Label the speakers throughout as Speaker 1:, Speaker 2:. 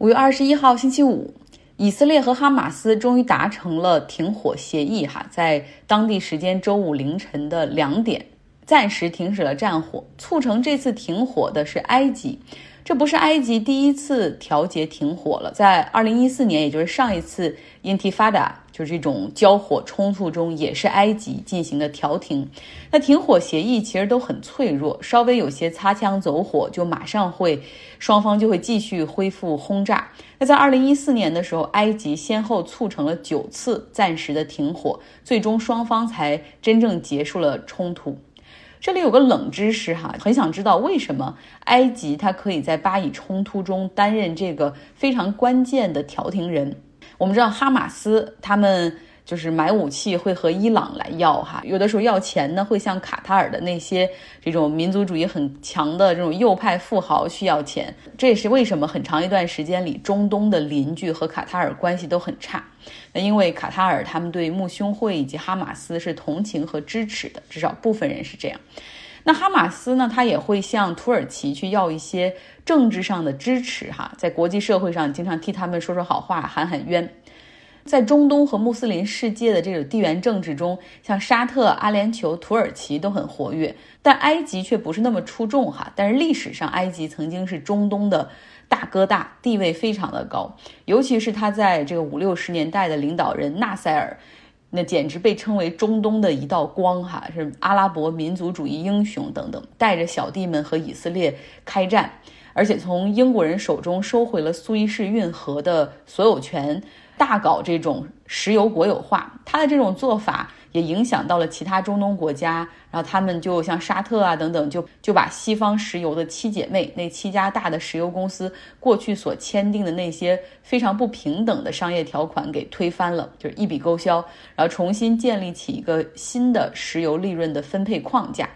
Speaker 1: 五月二十一号星期五，以色列和哈马斯终于达成了停火协议。哈，在当地时间周五凌晨的两点，暂时停止了战火。促成这次停火的是埃及，这不是埃及第一次调节停火了。在二零一四年，也就是上一次 Intifada。就是这种交火冲突中，也是埃及进行的调停。那停火协议其实都很脆弱，稍微有些擦枪走火，就马上会双方就会继续恢复轰炸。那在二零一四年的时候，埃及先后促成了九次暂时的停火，最终双方才真正结束了冲突。这里有个冷知识哈，很想知道为什么埃及它可以在巴以冲突中担任这个非常关键的调停人。我们知道哈马斯他们就是买武器会和伊朗来要哈，有的时候要钱呢会向卡塔尔的那些这种民族主义很强的这种右派富豪去要钱，这也是为什么很长一段时间里中东的邻居和卡塔尔关系都很差。那因为卡塔尔他们对穆兄会以及哈马斯是同情和支持的，至少部分人是这样。那哈马斯呢？他也会向土耳其去要一些政治上的支持，哈，在国际社会上经常替他们说说好话，喊喊冤。在中东和穆斯林世界的这种地缘政治中，像沙特、阿联酋、土耳其都很活跃，但埃及却不是那么出众，哈。但是历史上，埃及曾经是中东的大哥大，地位非常的高，尤其是他在这个五六十年代的领导人纳赛尔。那简直被称为中东的一道光，哈，是阿拉伯民族主义英雄等等，带着小弟们和以色列开战，而且从英国人手中收回了苏伊士运河的所有权，大搞这种石油国有化。他的这种做法。也影响到了其他中东国家，然后他们就像沙特啊等等，就就把西方石油的七姐妹那七家大的石油公司过去所签订的那些非常不平等的商业条款给推翻了，就是一笔勾销，然后重新建立起一个新的石油利润的分配框架。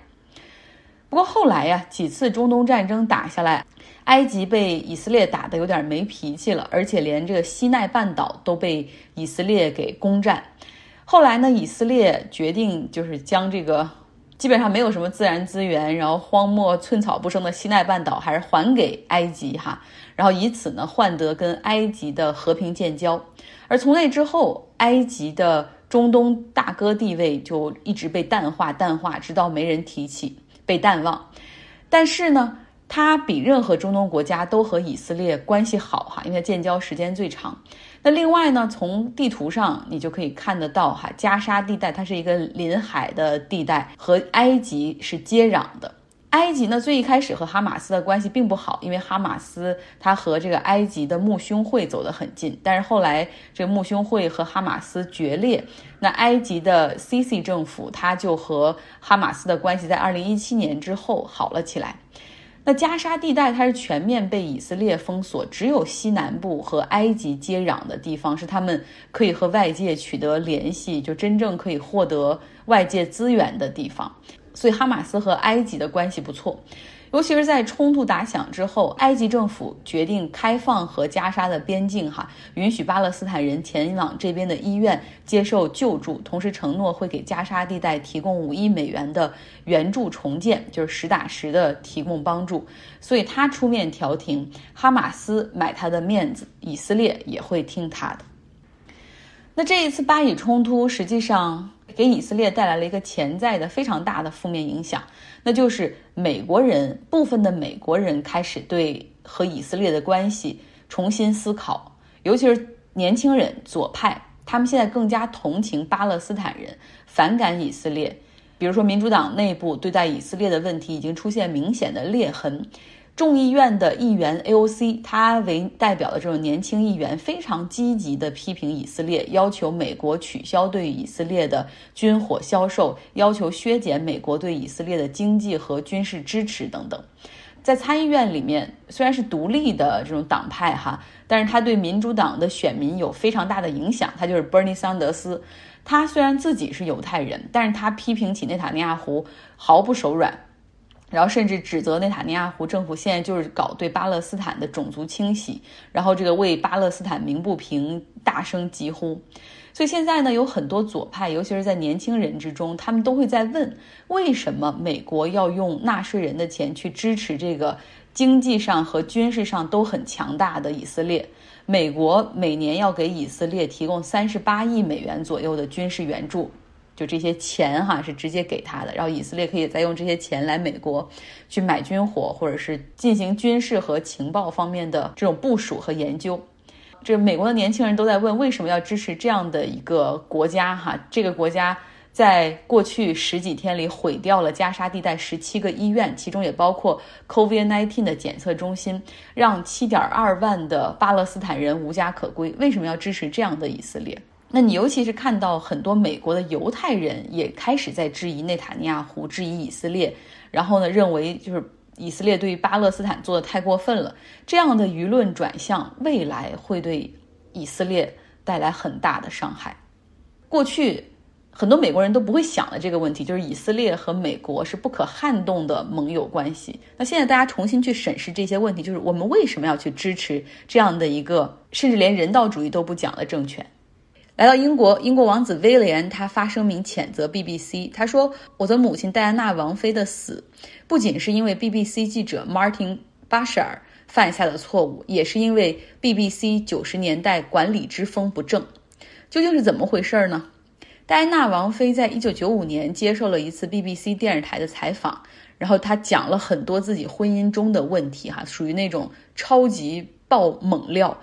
Speaker 1: 不过后来呀，几次中东战争打下来，埃及被以色列打得有点没脾气了，而且连这个西奈半岛都被以色列给攻占。后来呢，以色列决定就是将这个基本上没有什么自然资源，然后荒漠寸草不生的西奈半岛，还是还给埃及哈，然后以此呢换得跟埃及的和平建交。而从那之后，埃及的中东大哥地位就一直被淡化、淡化，直到没人提起，被淡忘。但是呢。它比任何中东国家都和以色列关系好哈，因为建交时间最长。那另外呢，从地图上你就可以看得到哈，加沙地带它是一个临海的地带，和埃及是接壤的。埃及呢，最一开始和哈马斯的关系并不好，因为哈马斯它和这个埃及的穆兄会走得很近。但是后来这个穆兄会和哈马斯决裂，那埃及的 CC 政府它就和哈马斯的关系在二零一七年之后好了起来。那加沙地带它是全面被以色列封锁，只有西南部和埃及接壤的地方是他们可以和外界取得联系，就真正可以获得外界资源的地方。所以哈马斯和埃及的关系不错。尤其是在冲突打响之后，埃及政府决定开放和加沙的边境，哈，允许巴勒斯坦人前往这边的医院接受救助，同时承诺会给加沙地带提供五亿美元的援助重建，就是实打实的提供帮助。所以他出面调停，哈马斯买他的面子，以色列也会听他的。那这一次巴以冲突，实际上。给以色列带来了一个潜在的非常大的负面影响，那就是美国人部分的美国人开始对和以色列的关系重新思考，尤其是年轻人左派，他们现在更加同情巴勒斯坦人，反感以色列。比如说，民主党内部对待以色列的问题已经出现明显的裂痕。众议院的议员 AOC，他为代表的这种年轻议员，非常积极地批评以色列，要求美国取消对以色列的军火销售，要求削减美国对以色列的经济和军事支持等等。在参议院里面，虽然是独立的这种党派哈，但是他对民主党的选民有非常大的影响。他就是 Bernie 桑德斯，他虽然自己是犹太人，但是他批评起内塔尼亚胡毫不手软。然后甚至指责内塔尼亚胡政府现在就是搞对巴勒斯坦的种族清洗，然后这个为巴勒斯坦鸣不平，大声疾呼。所以现在呢，有很多左派，尤其是在年轻人之中，他们都会在问：为什么美国要用纳税人的钱去支持这个经济上和军事上都很强大的以色列。美国每年要给以色列提供三十八亿美元左右的军事援助，就这些钱哈是直接给他的，然后以色列可以再用这些钱来美国去买军火，或者是进行军事和情报方面的这种部署和研究。这美国的年轻人都在问，为什么要支持这样的一个国家哈？这个国家。在过去十几天里，毁掉了加沙地带十七个医院，其中也包括 COVID-19 的检测中心，让七点二万的巴勒斯坦人无家可归。为什么要支持这样的以色列？那你尤其是看到很多美国的犹太人也开始在质疑内塔尼亚胡，质疑以色列，然后呢，认为就是以色列对于巴勒斯坦做的太过分了。这样的舆论转向，未来会对以色列带来很大的伤害。过去。很多美国人都不会想的这个问题，就是以色列和美国是不可撼动的盟友关系。那现在大家重新去审视这些问题，就是我们为什么要去支持这样的一个甚至连人道主义都不讲的政权？来到英国，英国王子威廉他发声明谴责 BBC，他说：“我的母亲戴安娜王妃的死，不仅是因为 BBC 记者 Martin Bashar 犯下的错误，也是因为 BBC 九十年代管理之风不正。究竟是怎么回事呢？”戴安娜王妃在一九九五年接受了一次 BBC 电视台的采访，然后她讲了很多自己婚姻中的问题，哈，属于那种超级爆猛料。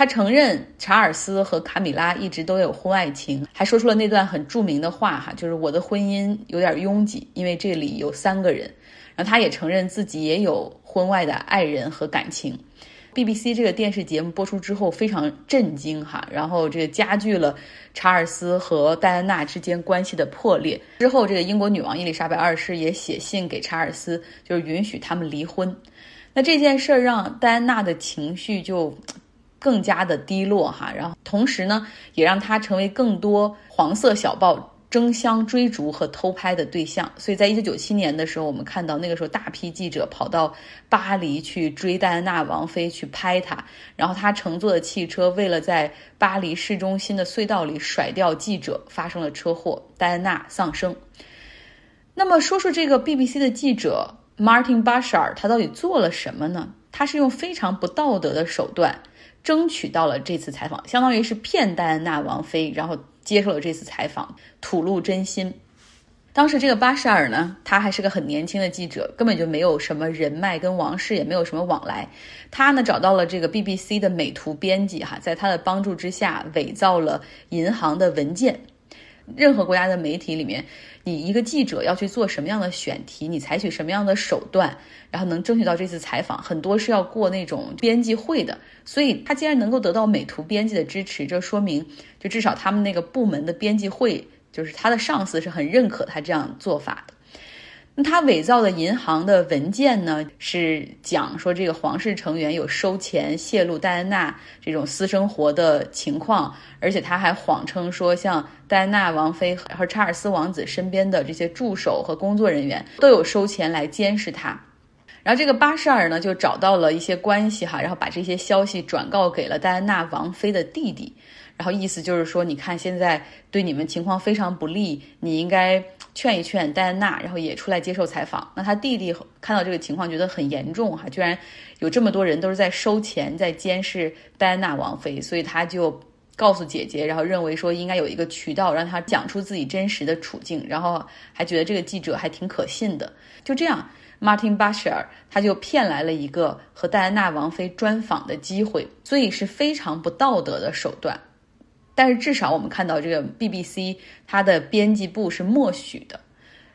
Speaker 1: 他承认查尔斯和卡米拉一直都有婚外情，还说出了那段很著名的话，哈，就是我的婚姻有点拥挤，因为这里有三个人。然后他也承认自己也有婚外的爱人和感情。BBC 这个电视节目播出之后非常震惊哈，然后这个加剧了查尔斯和戴安娜之间关系的破裂。之后，这个英国女王伊丽莎白二世也写信给查尔斯，就是允许他们离婚。那这件事儿让戴安娜的情绪就更加的低落哈，然后同时呢，也让他成为更多黄色小报。争相追逐和偷拍的对象，所以在一九九七年的时候，我们看到那个时候大批记者跑到巴黎去追戴安娜王妃去拍她，然后她乘坐的汽车为了在巴黎市中心的隧道里甩掉记者，发生了车祸，戴安娜丧生。那么说说这个 BBC 的记者 Martin Bashar，他到底做了什么呢？他是用非常不道德的手段争取到了这次采访，相当于是骗戴安娜王妃，然后。接受了这次采访，吐露真心。当时这个巴沙尔呢，他还是个很年轻的记者，根本就没有什么人脉，跟王室也没有什么往来。他呢找到了这个 BBC 的美图编辑，哈，在他的帮助之下，伪造了银行的文件。任何国家的媒体里面，你一个记者要去做什么样的选题，你采取什么样的手段，然后能争取到这次采访，很多是要过那种编辑会的。所以他既然能够得到美图编辑的支持，这说明就至少他们那个部门的编辑会，就是他的上司是很认可他这样做法的。他伪造的银行的文件呢，是讲说这个皇室成员有收钱、泄露戴安娜这种私生活的情况，而且他还谎称说，像戴安娜王妃和查尔斯王子身边的这些助手和工作人员都有收钱来监视他。然后这个巴沙尔呢，就找到了一些关系哈，然后把这些消息转告给了戴安娜王妃的弟弟。然后意思就是说，你看现在对你们情况非常不利，你应该劝一劝戴安娜，然后也出来接受采访。那他弟弟看到这个情况，觉得很严重哈，居然有这么多人都是在收钱，在监视戴安娜王妃，所以他就告诉姐姐，然后认为说应该有一个渠道让他讲出自己真实的处境，然后还觉得这个记者还挺可信的。就这样，Martin Bashar 他就骗来了一个和戴安娜王妃专访的机会，所以是非常不道德的手段。但是至少我们看到这个 BBC 它的编辑部是默许的。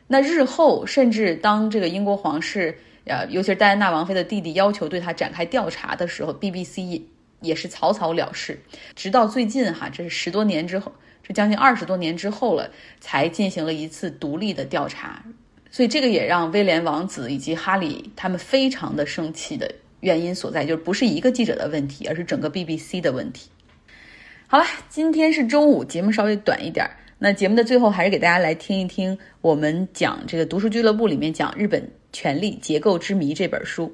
Speaker 1: 那日后甚至当这个英国皇室，呃，尤其是戴安娜王妃的弟弟要求对他展开调查的时候，BBC 也是草草了事。直到最近哈，这是十多年之后，这将近二十多年之后了，才进行了一次独立的调查。所以这个也让威廉王子以及哈里他们非常的生气的原因所在，就是不是一个记者的问题，而是整个 BBC 的问题。好了，今天是周五，节目稍微短一点。那节目的最后，还是给大家来听一听我们讲这个读书俱乐部里面讲日本权力结构之谜这本书。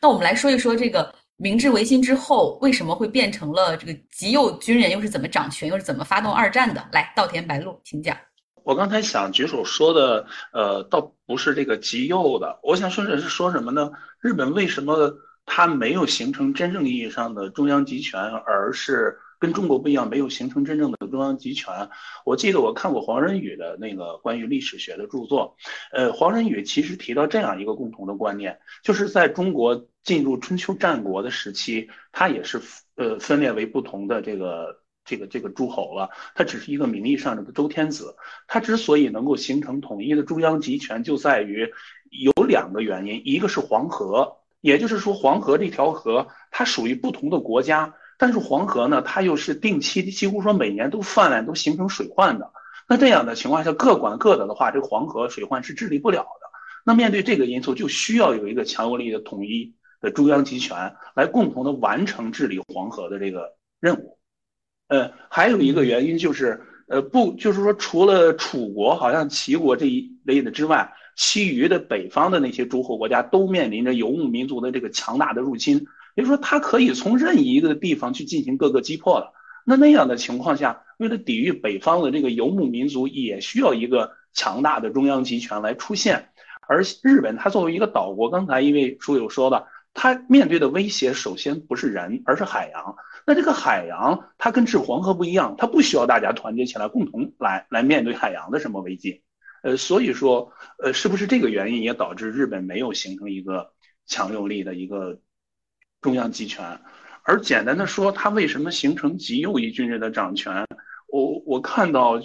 Speaker 1: 那我们来说一说这个明治维新之后为什么会变成了这个极右军人，又是怎么掌权，又是怎么发动二战的？来，稻田白露，请讲。
Speaker 2: 我刚才想举手说的，呃，倒不是这个极右的，我想说的是说什么呢？日本为什么它没有形成真正意义上的中央集权，而是跟中国不一样，没有形成真正的中央集权？我记得我看过黄仁宇的那个关于历史学的著作，呃，黄仁宇其实提到这样一个共同的观念，就是在中国进入春秋战国的时期，它也是呃分裂为不同的这个。这个这个诸侯了，他只是一个名义上的周天子。他之所以能够形成统一的中央集权，就在于有两个原因，一个是黄河，也就是说黄河这条河它属于不同的国家，但是黄河呢，它又是定期几乎说每年都泛滥，都形成水患的。那这样的情况下，各管各的的话，这个黄河水患是治理不了的。那面对这个因素，就需要有一个强有力的统一的中央集权来共同的完成治理黄河的这个任务。呃，还有一个原因就是，呃，不，就是说，除了楚国，好像齐国这一类的之外，其余的北方的那些诸侯国家都面临着游牧民族的这个强大的入侵，也就是说，他可以从任意一个地方去进行各个击破了。那那样的情况下，为了抵御北方的这个游牧民族，也需要一个强大的中央集权来出现。而日本，它作为一个岛国，刚才一位书友说的，它面对的威胁首先不是人，而是海洋。那这个海洋，它跟治黄河不一样，它不需要大家团结起来共同来来面对海洋的什么危机，呃，所以说，呃，是不是这个原因也导致日本没有形成一个强有力的一个中央集权？而简单的说，它为什么形成极右翼军人的掌权？我我看到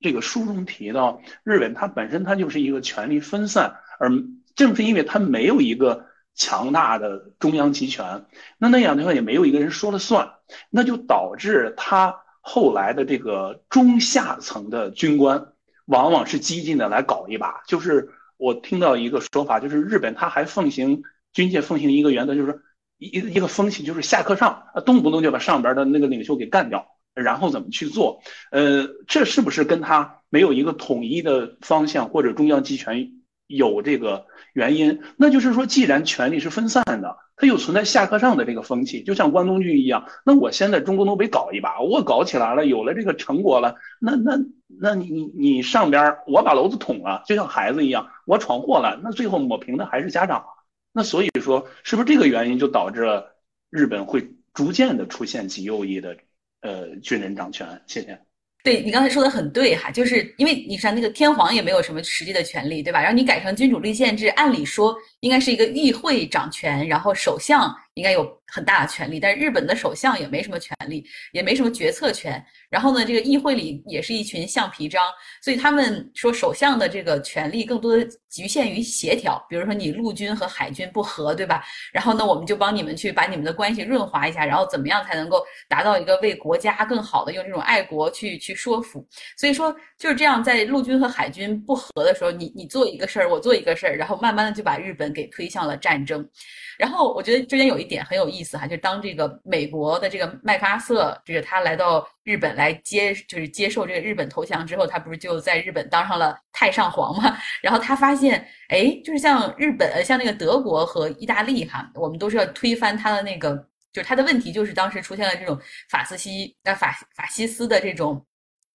Speaker 2: 这个书中提到，日本它本身它就是一个权力分散，而正是因为它没有一个。强大的中央集权，那那样的话也没有一个人说了算，那就导致他后来的这个中下层的军官，往往是激进的来搞一把。就是我听到一个说法，就是日本它还奉行军界奉行一个原则，就是一一个风气，就是下课上动不动就把上边的那个领袖给干掉，然后怎么去做？呃，这是不是跟他没有一个统一的方向或者中央集权？有这个原因，那就是说，既然权力是分散的，它又存在下课上的这个风气，就像关东军一样。那我现在中国东北搞一把，我搞起来了，有了这个成果了，那那那你你上边我把篓子捅了，就像孩子一样，我闯祸了，那最后抹平的还是家长。那所以说，是不是这个原因就导致了日本会逐渐的出现极右翼的呃军人掌权？谢谢。
Speaker 1: 对你刚才说的很对哈，就是因为你看那个天皇也没有什么实际的权利，对吧？然后你改成君主立宪制，按理说应该是一个议会掌权，然后首相应该有。很大的权力，但是日本的首相也没什么权力，也没什么决策权。然后呢，这个议会里也是一群橡皮章，所以他们说首相的这个权力更多的局限于协调。比如说你陆军和海军不和，对吧？然后呢，我们就帮你们去把你们的关系润滑一下，然后怎么样才能够达到一个为国家更好的用这种爱国去去说服。所以说就是这样，在陆军和海军不和的时候，你你做一个事儿，我做一个事儿，然后慢慢的就把日本给推向了战争。然后我觉得中间有一点很有意思哈，就当这个美国的这个麦克阿瑟，这个他来到日本来接，就是接受这个日本投降之后，他不是就在日本当上了太上皇嘛？然后他发现，哎，就是像日本、像那个德国和意大利哈，我们都是要推翻他的那个，就是他的问题就是当时出现了这种法斯西、那法法西斯的这种。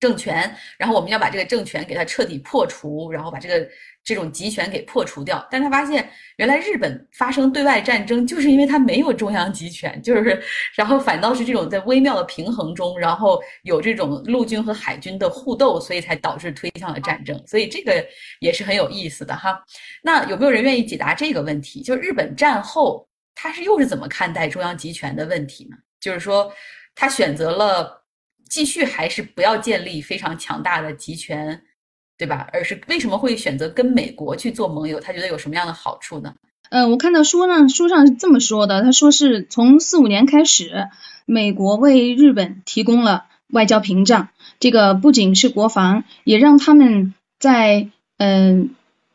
Speaker 1: 政权，然后我们要把这个政权给它彻底破除，然后把这个这种集权给破除掉。但他发现，原来日本发生对外战争，就是因为它没有中央集权，就是，然后反倒是这种在微妙的平衡中，然后有这种陆军和海军的互斗，所以才导致推向了战争。所以这个也是很有意思的哈。那有没有人愿意解答这个问题？就是日本战后，他是又是怎么看待中央集权的问题呢？就是说，他选择了。继续还是不要建立非常强大的集权，对吧？而是为什么会选择跟美国去做盟友？他觉得有什么样的好处呢？
Speaker 3: 呃，我看到书上书上是这么说的，他说是从四五年开始，美国为日本提供了外交屏障，这个不仅是国防，也让他们在嗯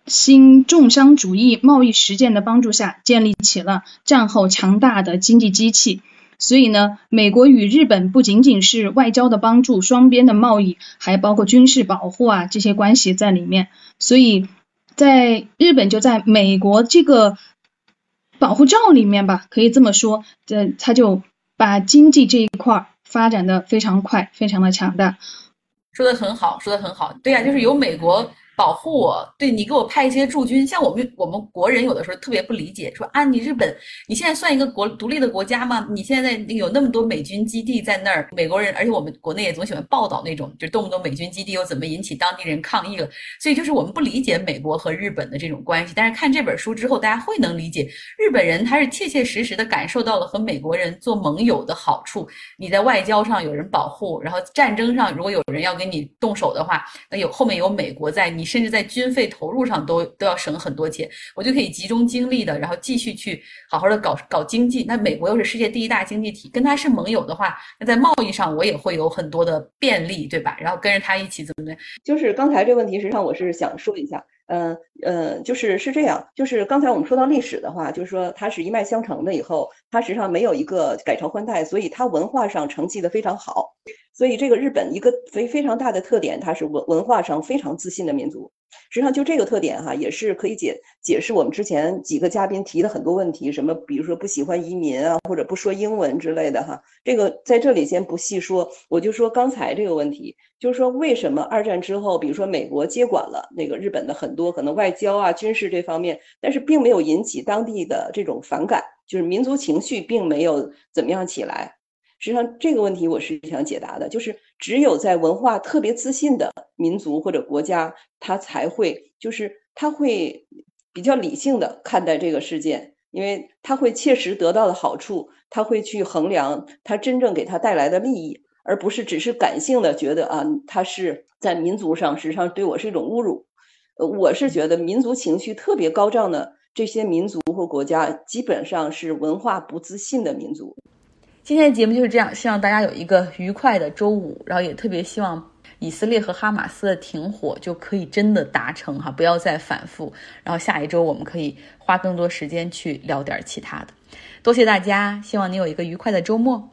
Speaker 3: 新重商主义贸易实践的帮助下，建立起了战后强大的经济机器。所以呢，美国与日本不仅仅是外交的帮助，双边的贸易还包括军事保护啊这些关系在里面。所以，在日本就在美国这个保护罩里面吧，可以这么说，这他就把经济这一块发展的非常快，非常的强大。
Speaker 1: 说的很好，说的很好。对呀，就是有美国。保护我，对你给我派一些驻军，像我们我们国人有的时候特别不理解，说啊，你日本你现在算一个国独立的国家吗？你现在有那么多美军基地在那儿，美国人，而且我们国内也总喜欢报道那种，就动不动美军基地又怎么引起当地人抗议了，所以就是我们不理解美国和日本的这种关系。但是看这本书之后，大家会能理解，日本人他是切切实实的感受到了和美国人做盟友的好处。你在外交上有人保护，然后战争上如果有人要跟你动手的话，那有后面有美国在你。甚至在军费投入上都都要省很多钱，我就可以集中精力的，然后继续去好好的搞搞经济。那美国又是世界第一大经济体，跟他是盟友的话，那在贸易上我也会有很多的便利，对吧？然后跟着他一起怎么怎么样？
Speaker 4: 就是刚才这个问题，实际上我是想说一下，嗯嗯，就是是这样，就是刚才我们说到历史的话，就是说它是一脉相承的，以后它实际上没有一个改朝换代，所以它文化上承继的非常好。所以，这个日本一个非非常大的特点，它是文文化上非常自信的民族。实际上，就这个特点哈，也是可以解解释我们之前几个嘉宾提的很多问题，什么比如说不喜欢移民啊，或者不说英文之类的哈。这个在这里先不细说，我就说刚才这个问题，就是说为什么二战之后，比如说美国接管了那个日本的很多可能外交啊、军事这方面，但是并没有引起当地的这种反感，就是民族情绪并没有怎么样起来。实际上这个问题我是想解答的，就是只有在文化特别自信的民族或者国家，他才会就是他会比较理性的看待这个事件，因为他会切实得到的好处，他会去衡量他真正给他带来的利益，而不是只是感性的觉得啊，他是在民族上实际上对我是一种侮辱。呃，我是觉得民族情绪特别高涨的这些民族或国家，基本上是文化不自信的民族。
Speaker 1: 今天的节目就是这样，希望大家有一个愉快的周五，然后也特别希望以色列和哈马斯的停火就可以真的达成哈，不要再反复。然后下一周我们可以花更多时间去聊点其他的。多谢大家，希望你有一个愉快的周末。